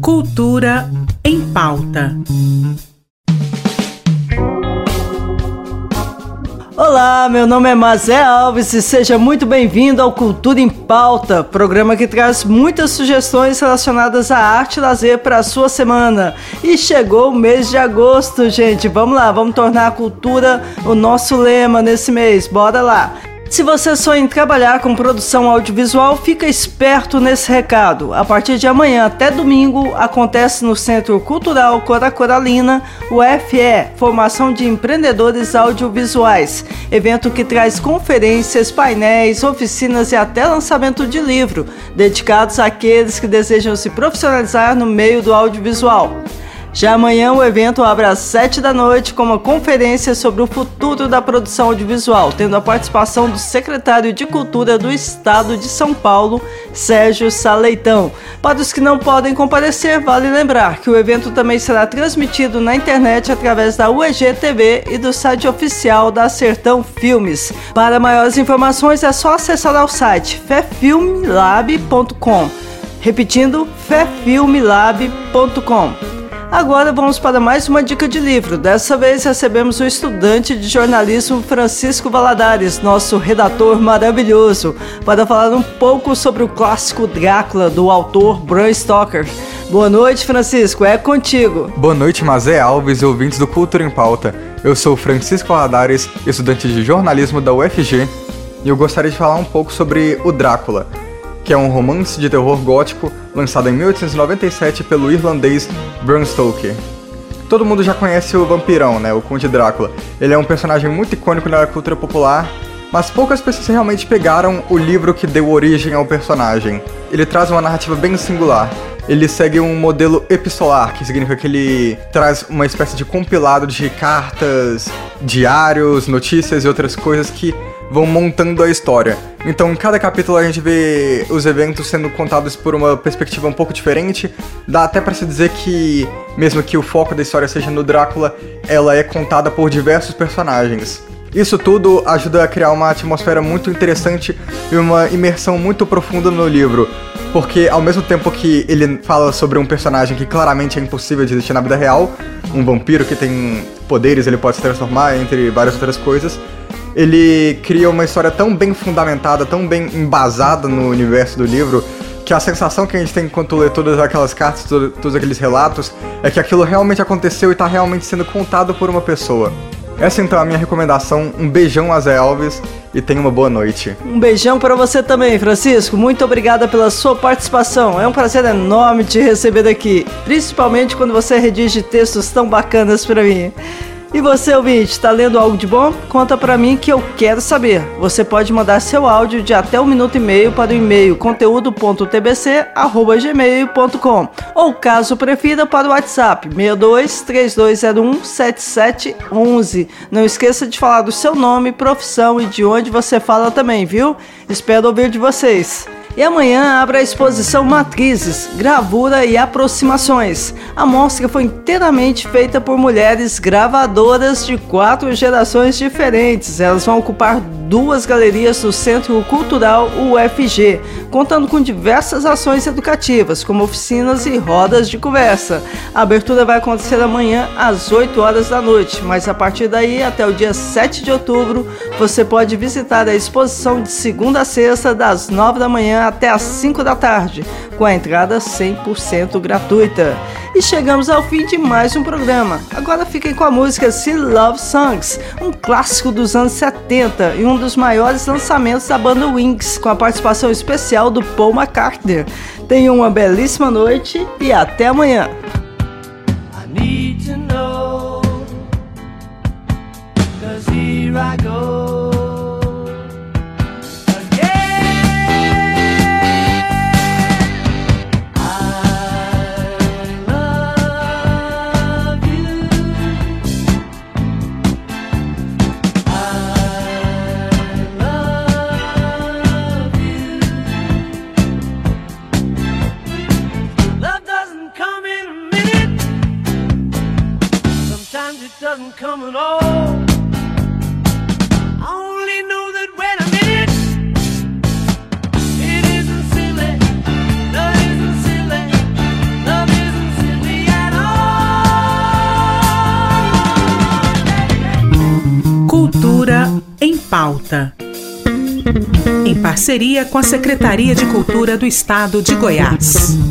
Cultura em pauta. Olá, meu nome é Mazé Alves e seja muito bem-vindo ao Cultura em Pauta, programa que traz muitas sugestões relacionadas à arte e lazer para a sua semana. E chegou o mês de agosto, gente. Vamos lá, vamos tornar a cultura o nosso lema nesse mês. Bora lá. Se você sonha em trabalhar com produção audiovisual, fica esperto nesse recado. A partir de amanhã até domingo, acontece no Centro Cultural Cora Coralina, o FE, Formação de Empreendedores Audiovisuais. Evento que traz conferências, painéis, oficinas e até lançamento de livro, dedicados àqueles que desejam se profissionalizar no meio do audiovisual. Já amanhã o evento abre às 7 da noite com uma conferência sobre o futuro da produção audiovisual, tendo a participação do secretário de Cultura do Estado de São Paulo, Sérgio Saleitão. Para os que não podem comparecer, vale lembrar que o evento também será transmitido na internet através da UEG TV e do site oficial da Sertão Filmes. Para maiores informações é só acessar ao site fefilmlab.com. Repetindo, fefilmlab.com. Agora vamos para mais uma dica de livro. Dessa vez recebemos o estudante de jornalismo Francisco Valadares, nosso redator maravilhoso, para falar um pouco sobre o clássico Drácula do autor Bram Stoker. Boa noite, Francisco, é contigo. Boa noite, Mazé Alves e ouvintes do Cultura em Pauta. Eu sou Francisco Valadares, estudante de jornalismo da UFG, e eu gostaria de falar um pouco sobre o Drácula que é um romance de terror gótico lançado em 1897 pelo irlandês Bram Stoker. Todo mundo já conhece o vampirão, né, o Conde Drácula. Ele é um personagem muito icônico na cultura popular, mas poucas pessoas realmente pegaram o livro que deu origem ao personagem. Ele traz uma narrativa bem singular. Ele segue um modelo epistolar, que significa que ele traz uma espécie de compilado de cartas, diários, notícias e outras coisas que vão montando a história. Então, em cada capítulo a gente vê os eventos sendo contados por uma perspectiva um pouco diferente. Dá até para se dizer que, mesmo que o foco da história seja no Drácula, ela é contada por diversos personagens. Isso tudo ajuda a criar uma atmosfera muito interessante e uma imersão muito profunda no livro. Porque ao mesmo tempo que ele fala sobre um personagem que claramente é impossível de existir na vida real, um vampiro que tem poderes, ele pode se transformar entre várias outras coisas, ele cria uma história tão bem fundamentada, tão bem embasada no universo do livro, que a sensação que a gente tem enquanto lê todas aquelas cartas, todos aqueles relatos, é que aquilo realmente aconteceu e está realmente sendo contado por uma pessoa. Essa então é a minha recomendação. Um beijão a Zé Alves e tenha uma boa noite. Um beijão para você também, Francisco. Muito obrigada pela sua participação. É um prazer enorme te receber aqui, principalmente quando você redige textos tão bacanas para mim. E você, ouvinte, está lendo algo de bom? Conta para mim que eu quero saber. Você pode mandar seu áudio de até um minuto e meio para o e-mail conteúdo.tbc@gmail.com ou caso prefira para o WhatsApp 62 3201 7711. Não esqueça de falar do seu nome, profissão e de onde você fala também, viu? Espero ouvir de vocês. E amanhã abre a exposição Matrizes, Gravura e Aproximações. A mostra foi inteiramente feita por mulheres gravadoras de quatro gerações diferentes. Elas vão ocupar duas galerias do Centro Cultural UFG, contando com diversas ações educativas, como oficinas e rodas de conversa. A abertura vai acontecer amanhã às 8 horas da noite, mas a partir daí até o dia 7 de outubro você pode visitar a exposição de segunda a sexta, das 9 da manhã até às 5 da tarde, com a entrada 100% gratuita. E chegamos ao fim de mais um programa. Agora fiquem com a música See Love Songs, um clássico dos anos 70 e um dos maiores lançamentos da banda Wings, com a participação especial do Paul McCartney. Tenham uma belíssima noite e até amanhã. I go. sometimes it doesn't come at all. I only know that when I'm in it, it isn't silly. Love isn't silly. Love isn't silly at all. Cultura em pauta. Em parceria com a Secretaria de Cultura do Estado de Goiás.